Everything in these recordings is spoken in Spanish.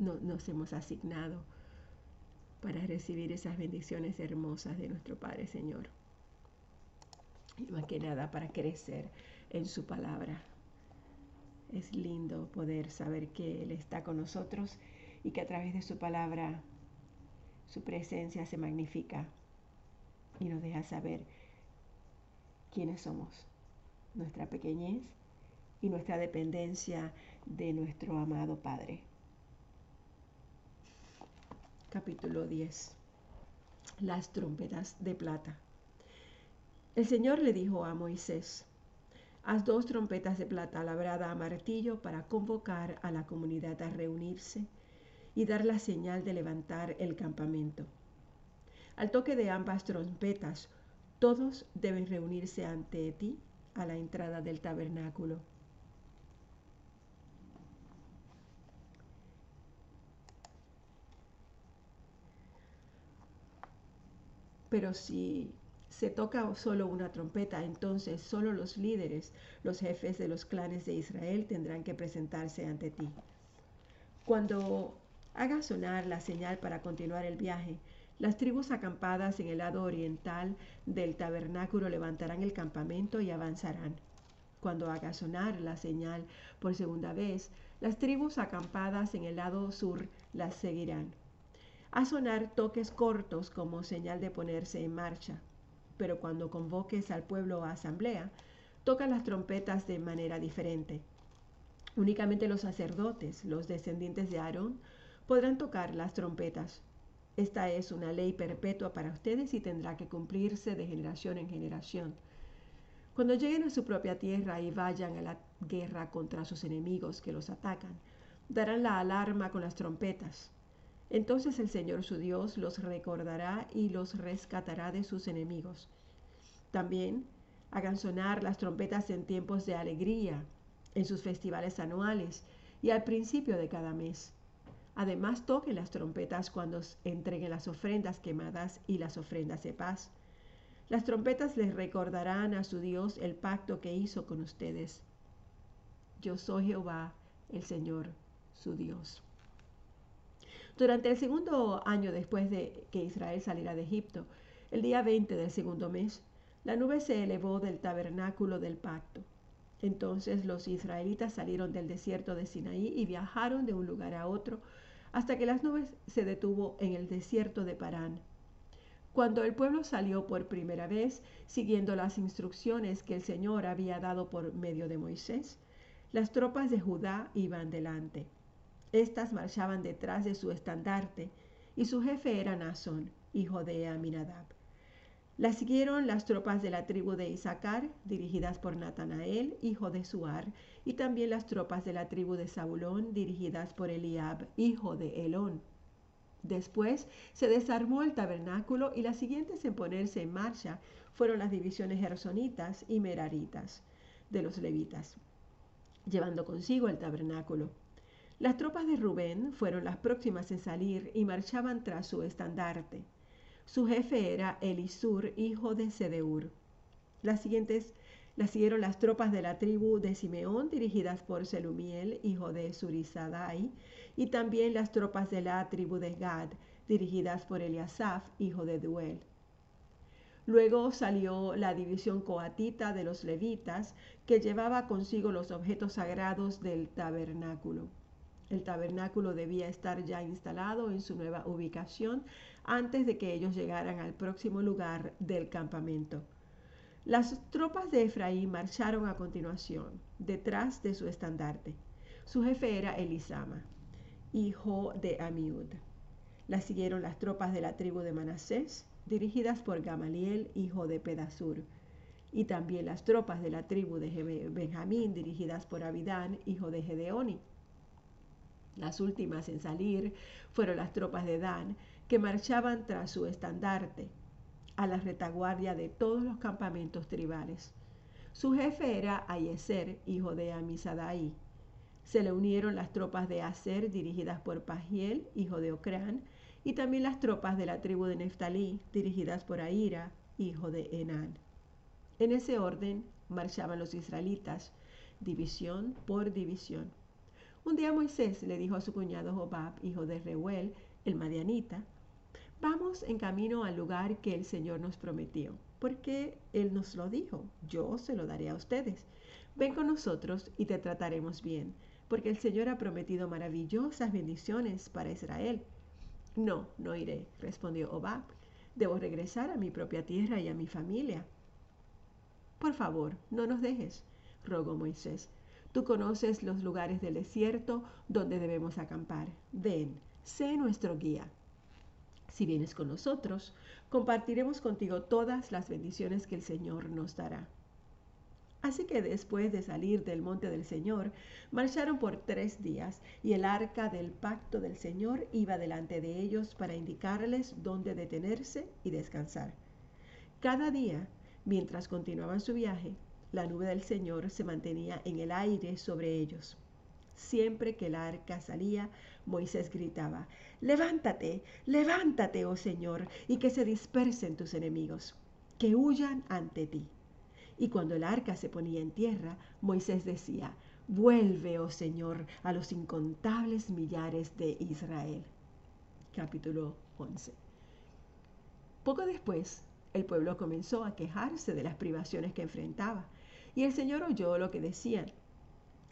nos hemos asignado para recibir esas bendiciones hermosas de nuestro Padre Señor. Y más que nada para crecer en su palabra. Es lindo poder saber que Él está con nosotros y que a través de su palabra su presencia se magnifica y nos deja saber quiénes somos, nuestra pequeñez y nuestra dependencia de nuestro amado Padre. Capítulo 10. Las trompetas de plata. El Señor le dijo a Moisés, haz dos trompetas de plata labrada a martillo para convocar a la comunidad a reunirse y dar la señal de levantar el campamento. Al toque de ambas trompetas, todos deben reunirse ante ti a la entrada del tabernáculo. Pero si se toca solo una trompeta, entonces solo los líderes, los jefes de los clanes de Israel tendrán que presentarse ante ti. Cuando haga sonar la señal para continuar el viaje, las tribus acampadas en el lado oriental del tabernáculo levantarán el campamento y avanzarán. Cuando haga sonar la señal por segunda vez, las tribus acampadas en el lado sur las seguirán a sonar toques cortos como señal de ponerse en marcha. Pero cuando convoques al pueblo a asamblea, toca las trompetas de manera diferente. Únicamente los sacerdotes, los descendientes de Aarón, podrán tocar las trompetas. Esta es una ley perpetua para ustedes y tendrá que cumplirse de generación en generación. Cuando lleguen a su propia tierra y vayan a la guerra contra sus enemigos que los atacan, darán la alarma con las trompetas. Entonces el Señor su Dios los recordará y los rescatará de sus enemigos. También hagan sonar las trompetas en tiempos de alegría, en sus festivales anuales y al principio de cada mes. Además toquen las trompetas cuando entreguen las ofrendas quemadas y las ofrendas de paz. Las trompetas les recordarán a su Dios el pacto que hizo con ustedes. Yo soy Jehová, el Señor, su Dios. Durante el segundo año después de que Israel saliera de Egipto, el día 20 del segundo mes, la nube se elevó del tabernáculo del pacto. Entonces los israelitas salieron del desierto de Sinaí y viajaron de un lugar a otro hasta que las nubes se detuvo en el desierto de Parán. Cuando el pueblo salió por primera vez, siguiendo las instrucciones que el Señor había dado por medio de Moisés, las tropas de Judá iban delante. Estas marchaban detrás de su estandarte, y su jefe era Nazón, hijo de Aminadab. La siguieron las tropas de la tribu de Isaacar, dirigidas por Natanael, hijo de Suar, y también las tropas de la tribu de Zabulón, dirigidas por Eliab, hijo de Elón. Después se desarmó el tabernáculo y las siguientes en ponerse en marcha fueron las divisiones gersonitas y meraritas de los levitas, llevando consigo el tabernáculo. Las tropas de Rubén fueron las próximas en salir y marchaban tras su estandarte. Su jefe era Elisur, hijo de Sedeur. Las siguientes las siguieron las tropas de la tribu de Simeón, dirigidas por Selumiel, hijo de Surizadai, y también las tropas de la tribu de Gad, dirigidas por Eliasaf, hijo de Duel. Luego salió la división coatita de los levitas, que llevaba consigo los objetos sagrados del tabernáculo. El tabernáculo debía estar ya instalado en su nueva ubicación antes de que ellos llegaran al próximo lugar del campamento. Las tropas de Efraín marcharon a continuación, detrás de su estandarte. Su jefe era Elisama, hijo de Amiud. La siguieron las tropas de la tribu de Manasés, dirigidas por Gamaliel, hijo de Pedasur, y también las tropas de la tribu de Benjamín, dirigidas por Abidán, hijo de Gedeoni. Las últimas en salir fueron las tropas de Dan, que marchaban tras su estandarte, a la retaguardia de todos los campamentos tribales. Su jefe era Ayeser, hijo de Amisadai. Se le unieron las tropas de Aser, dirigidas por Pagiel, hijo de Ocrán, y también las tropas de la tribu de Neftalí, dirigidas por Aira, hijo de Enán. En ese orden marchaban los israelitas, división por división. Un día Moisés le dijo a su cuñado Jobab, hijo de Reuel, el madianita, vamos en camino al lugar que el Señor nos prometió, porque Él nos lo dijo, yo se lo daré a ustedes. Ven con nosotros y te trataremos bien, porque el Señor ha prometido maravillosas bendiciones para Israel. No, no iré, respondió Obab. Debo regresar a mi propia tierra y a mi familia. Por favor, no nos dejes, rogó Moisés. Tú conoces los lugares del desierto donde debemos acampar. Ven, sé nuestro guía. Si vienes con nosotros, compartiremos contigo todas las bendiciones que el Señor nos dará. Así que después de salir del monte del Señor, marcharon por tres días y el arca del pacto del Señor iba delante de ellos para indicarles dónde detenerse y descansar. Cada día, mientras continuaban su viaje, la nube del Señor se mantenía en el aire sobre ellos. Siempre que el arca salía, Moisés gritaba, Levántate, levántate, oh Señor, y que se dispersen tus enemigos, que huyan ante ti. Y cuando el arca se ponía en tierra, Moisés decía, Vuelve, oh Señor, a los incontables millares de Israel. Capítulo 11. Poco después, el pueblo comenzó a quejarse de las privaciones que enfrentaba y el Señor oyó lo que decían.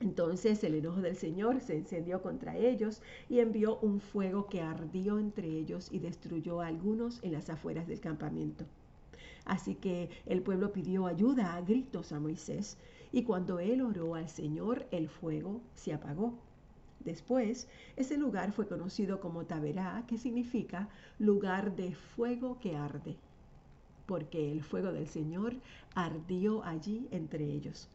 Entonces el enojo del Señor se encendió contra ellos y envió un fuego que ardió entre ellos y destruyó a algunos en las afueras del campamento. Así que el pueblo pidió ayuda a gritos a Moisés y cuando él oró al Señor el fuego se apagó. Después, ese lugar fue conocido como Taberá, que significa lugar de fuego que arde porque el fuego del Señor ardió allí entre ellos.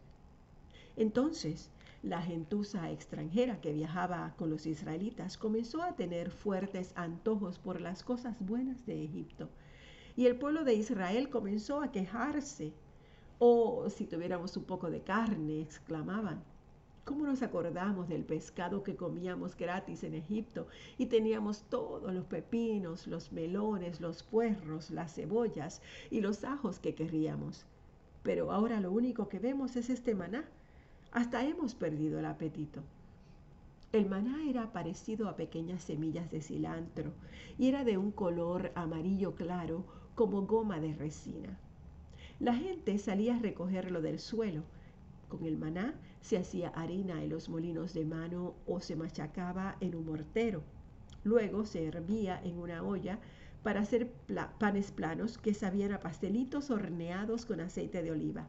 Entonces, la gentuza extranjera que viajaba con los israelitas comenzó a tener fuertes antojos por las cosas buenas de Egipto. Y el pueblo de Israel comenzó a quejarse. Oh, si tuviéramos un poco de carne, exclamaban. ¿Cómo nos acordamos del pescado que comíamos gratis en Egipto y teníamos todos los pepinos, los melones, los puerros, las cebollas y los ajos que querríamos? Pero ahora lo único que vemos es este maná. Hasta hemos perdido el apetito. El maná era parecido a pequeñas semillas de cilantro y era de un color amarillo claro como goma de resina. La gente salía a recogerlo del suelo. Con el maná se hacía harina en los molinos de mano o se machacaba en un mortero. Luego se hervía en una olla para hacer panes planos que sabían a pastelitos horneados con aceite de oliva.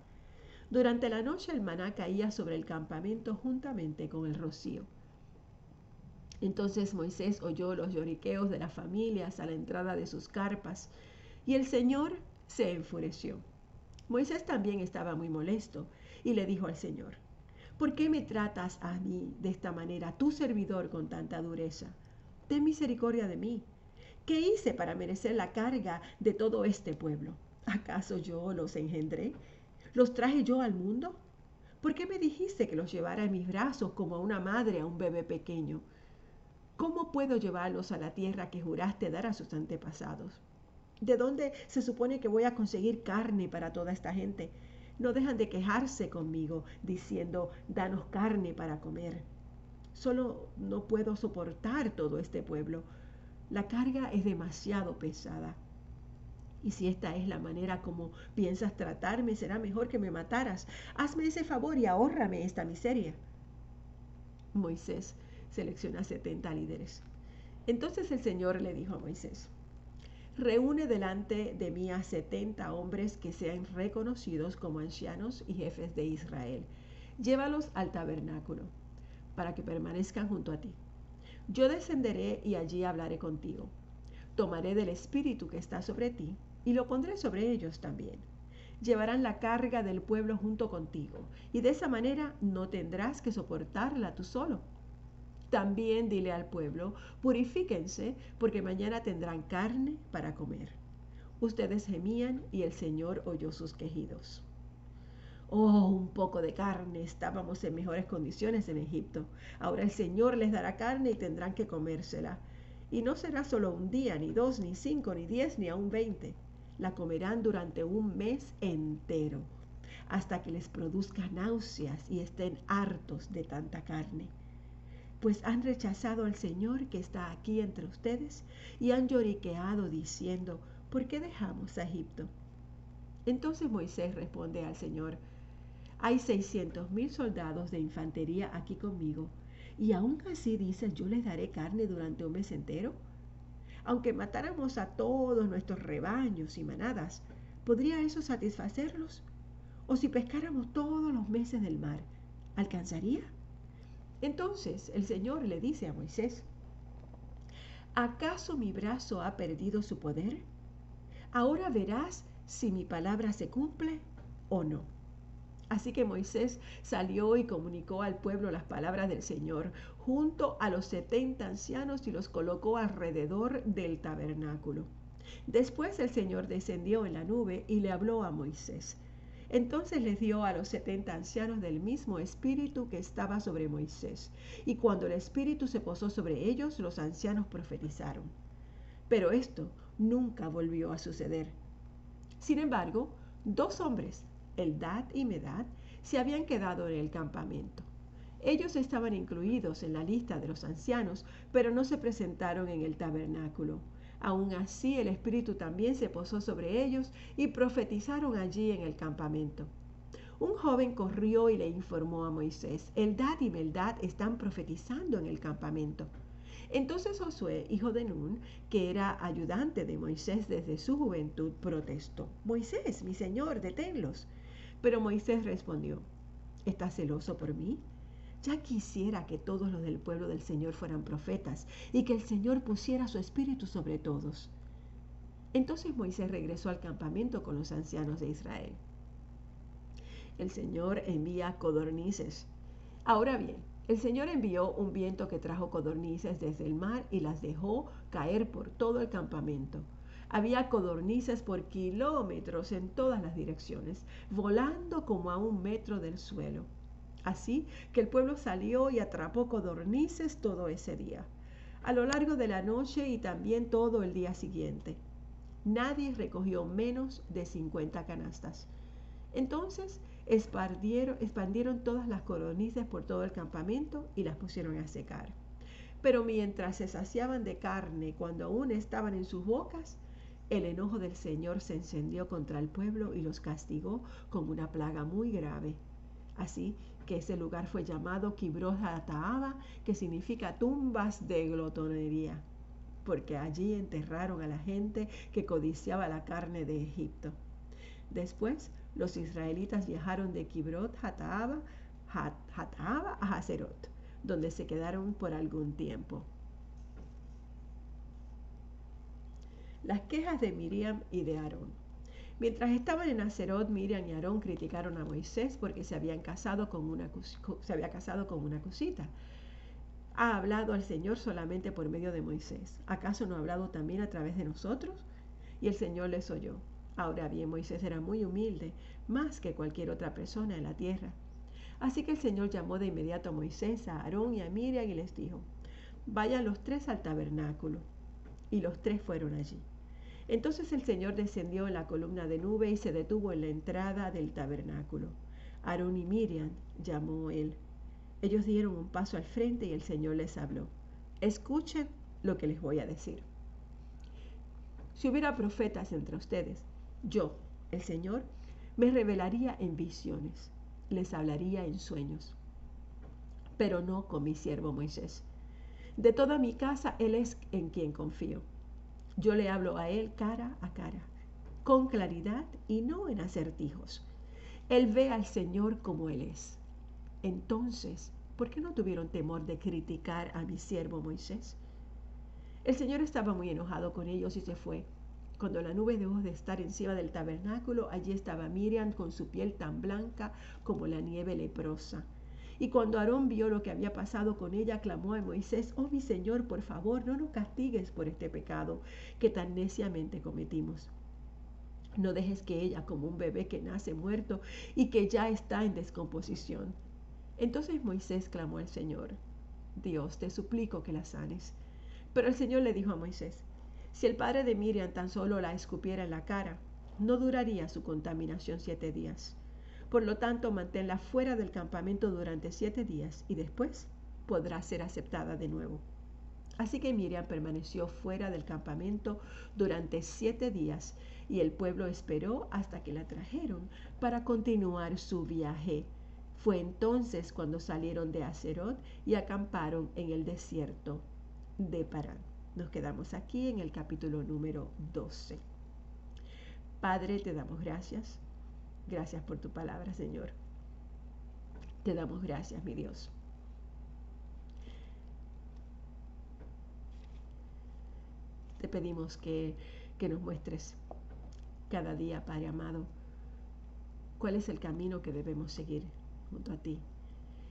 Durante la noche el maná caía sobre el campamento juntamente con el rocío. Entonces Moisés oyó los lloriqueos de las familias a la entrada de sus carpas y el Señor se enfureció. Moisés también estaba muy molesto y le dijo al Señor, ¿Por qué me tratas a mí de esta manera, tu servidor, con tanta dureza? Ten misericordia de mí. ¿Qué hice para merecer la carga de todo este pueblo? ¿Acaso yo los engendré? ¿Los traje yo al mundo? ¿Por qué me dijiste que los llevara en mis brazos como a una madre a un bebé pequeño? ¿Cómo puedo llevarlos a la tierra que juraste dar a sus antepasados? ¿De dónde se supone que voy a conseguir carne para toda esta gente? No dejan de quejarse conmigo diciendo, danos carne para comer. Solo no puedo soportar todo este pueblo. La carga es demasiado pesada. Y si esta es la manera como piensas tratarme, será mejor que me mataras. Hazme ese favor y ahórrame esta miseria. Moisés selecciona 70 líderes. Entonces el Señor le dijo a Moisés, reúne delante de mí a setenta hombres que sean reconocidos como ancianos y jefes de Israel. Llévalos al tabernáculo, para que permanezcan junto a ti. Yo descenderé y allí hablaré contigo. Tomaré del espíritu que está sobre ti y lo pondré sobre ellos también. Llevarán la carga del pueblo junto contigo, y de esa manera no tendrás que soportarla tú solo también dile al pueblo, purifíquense, porque mañana tendrán carne para comer. Ustedes gemían y el Señor oyó sus quejidos. Oh, un poco de carne. Estábamos en mejores condiciones en Egipto. Ahora el Señor les dará carne y tendrán que comérsela. Y no será solo un día, ni dos, ni cinco, ni diez, ni aún veinte. La comerán durante un mes entero, hasta que les produzca náuseas y estén hartos de tanta carne. Pues han rechazado al Señor que está aquí entre ustedes y han lloriqueado diciendo, ¿por qué dejamos a Egipto? Entonces Moisés responde al Señor, hay seiscientos mil soldados de infantería aquí conmigo, y aún así dices, yo les daré carne durante un mes entero. Aunque matáramos a todos nuestros rebaños y manadas, ¿podría eso satisfacerlos? O si pescáramos todos los meses del mar, ¿alcanzaría? Entonces el Señor le dice a Moisés, ¿acaso mi brazo ha perdido su poder? Ahora verás si mi palabra se cumple o no. Así que Moisés salió y comunicó al pueblo las palabras del Señor junto a los setenta ancianos y los colocó alrededor del tabernáculo. Después el Señor descendió en la nube y le habló a Moisés. Entonces les dio a los setenta ancianos del mismo espíritu que estaba sobre Moisés. Y cuando el espíritu se posó sobre ellos, los ancianos profetizaron. Pero esto nunca volvió a suceder. Sin embargo, dos hombres, Eldad y Medad, se habían quedado en el campamento. Ellos estaban incluidos en la lista de los ancianos, pero no se presentaron en el tabernáculo. Aún así el Espíritu también se posó sobre ellos y profetizaron allí en el campamento. Un joven corrió y le informó a Moisés, Eldad y Meldad están profetizando en el campamento. Entonces Josué, hijo de Nun, que era ayudante de Moisés desde su juventud, protestó, Moisés, mi señor, deténlos. Pero Moisés respondió, ¿estás celoso por mí? Ya quisiera que todos los del pueblo del Señor fueran profetas y que el Señor pusiera su espíritu sobre todos. Entonces Moisés regresó al campamento con los ancianos de Israel. El Señor envía codornices. Ahora bien, el Señor envió un viento que trajo codornices desde el mar y las dejó caer por todo el campamento. Había codornices por kilómetros en todas las direcciones, volando como a un metro del suelo. Así que el pueblo salió y atrapó codornices todo ese día, a lo largo de la noche y también todo el día siguiente. Nadie recogió menos de 50 canastas. Entonces expandieron, todas las codornices por todo el campamento y las pusieron a secar. Pero mientras se saciaban de carne cuando aún estaban en sus bocas, el enojo del Señor se encendió contra el pueblo y los castigó con una plaga muy grave. Así que ese lugar fue llamado Kibroth Ataaba, que significa tumbas de glotonería, porque allí enterraron a la gente que codiciaba la carne de Egipto. Después, los israelitas viajaron de Kibroth Hataaba, a Hazerot, donde se quedaron por algún tiempo. Las quejas de Miriam y de Aarón. Mientras estaban en Acerot, Miriam y Aarón criticaron a Moisés porque se, habían casado con una, se había casado con una cosita. Ha hablado al Señor solamente por medio de Moisés. ¿Acaso no ha hablado también a través de nosotros? Y el Señor les oyó. Ahora bien, Moisés era muy humilde, más que cualquier otra persona en la tierra. Así que el Señor llamó de inmediato a Moisés, a Aarón y a Miriam y les dijo, vayan los tres al tabernáculo. Y los tres fueron allí. Entonces el Señor descendió en la columna de nube y se detuvo en la entrada del tabernáculo. Aarón y Miriam llamó él. Ellos dieron un paso al frente y el Señor les habló. Escuchen lo que les voy a decir. Si hubiera profetas entre ustedes, yo, el Señor, me revelaría en visiones, les hablaría en sueños, pero no con mi siervo Moisés. De toda mi casa, Él es en quien confío yo le hablo a él cara a cara, con claridad y no en acertijos. Él ve al Señor como Él es. Entonces, ¿por qué no tuvieron temor de criticar a mi siervo Moisés? El Señor estaba muy enojado con ellos y se fue. Cuando la nube dejó de estar encima del tabernáculo, allí estaba Miriam con su piel tan blanca como la nieve leprosa. Y cuando Aarón vio lo que había pasado con ella, clamó a Moisés, oh mi Señor, por favor, no nos castigues por este pecado que tan neciamente cometimos. No dejes que ella, como un bebé que nace muerto y que ya está en descomposición. Entonces Moisés clamó al Señor, Dios, te suplico que la sanes. Pero el Señor le dijo a Moisés, si el padre de Miriam tan solo la escupiera en la cara, no duraría su contaminación siete días. Por lo tanto, manténla fuera del campamento durante siete días y después podrá ser aceptada de nuevo. Así que Miriam permaneció fuera del campamento durante siete días y el pueblo esperó hasta que la trajeron para continuar su viaje. Fue entonces cuando salieron de Acerot y acamparon en el desierto de Parán. Nos quedamos aquí en el capítulo número 12. Padre, te damos gracias. Gracias por tu palabra, Señor. Te damos gracias, mi Dios. Te pedimos que, que nos muestres cada día, Padre amado, cuál es el camino que debemos seguir junto a ti.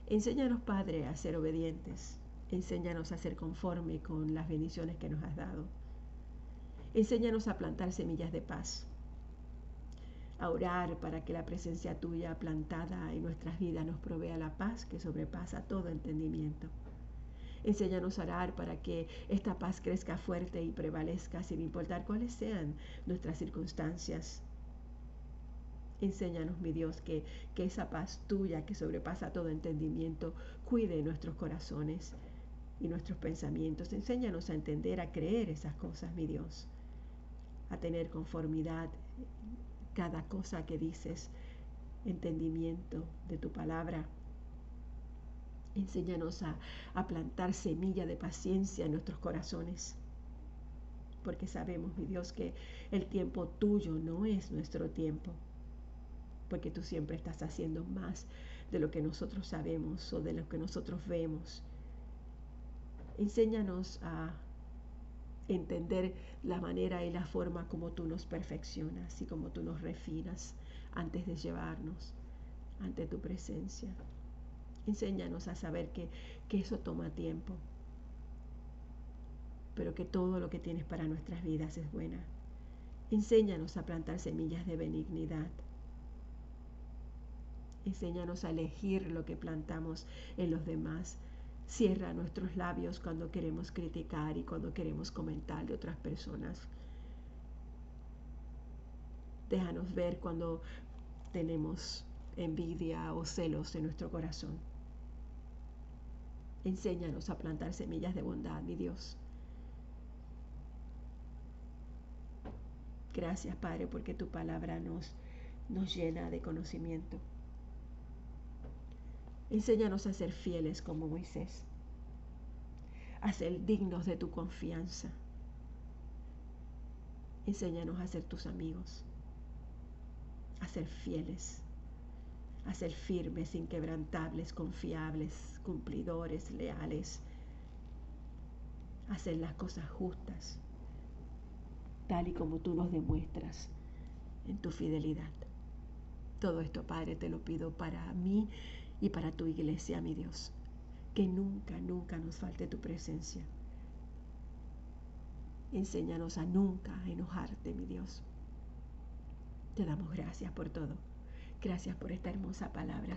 Enséñanos, Padre, a ser obedientes. Enséñanos a ser conforme con las bendiciones que nos has dado. Enséñanos a plantar semillas de paz. A orar para que la presencia tuya plantada en nuestras vidas nos provea la paz que sobrepasa todo entendimiento. Enséñanos a orar para que esta paz crezca fuerte y prevalezca sin importar cuáles sean nuestras circunstancias. Enséñanos, mi Dios, que, que esa paz tuya que sobrepasa todo entendimiento cuide nuestros corazones y nuestros pensamientos. Enséñanos a entender, a creer esas cosas, mi Dios, a tener conformidad cada cosa que dices, entendimiento de tu palabra Enséñanos a, plantar semilla de paciencia en nuestros corazones. Porque sabemos, mi Dios, que el tiempo tuyo no es nuestro tiempo. Porque tú siempre estás haciendo más de lo que nosotros sabemos o de lo que nosotros vemos. Enséñanos a entender la manera y la forma como tú nos perfeccionas y como tú nos refinas antes de llevarnos ante tu presencia. Enséñanos a saber que, que eso toma tiempo, pero que todo lo que tienes para nuestras vidas es buena. Enséñanos a plantar semillas de benignidad. Enséñanos a elegir lo que plantamos en los demás. Cierra nuestros labios cuando queremos criticar y cuando queremos comentar de otras personas. Déjanos ver cuando tenemos envidia o celos en nuestro corazón. Enséñanos a plantar semillas de bondad, mi Dios. Gracias, Padre, porque tu palabra nos, nos llena de conocimiento. Enséñanos a ser fieles como Moisés, a ser dignos de tu confianza. Enséñanos a ser tus amigos, a ser fieles a ser firmes, inquebrantables, confiables, cumplidores, leales, a hacer las cosas justas, tal y como tú nos demuestras en tu fidelidad. Todo esto, Padre, te lo pido para mí y para tu iglesia, mi Dios. Que nunca, nunca nos falte tu presencia. Enséñanos a nunca enojarte, mi Dios. Te damos gracias por todo. Gracias por esta hermosa palabra.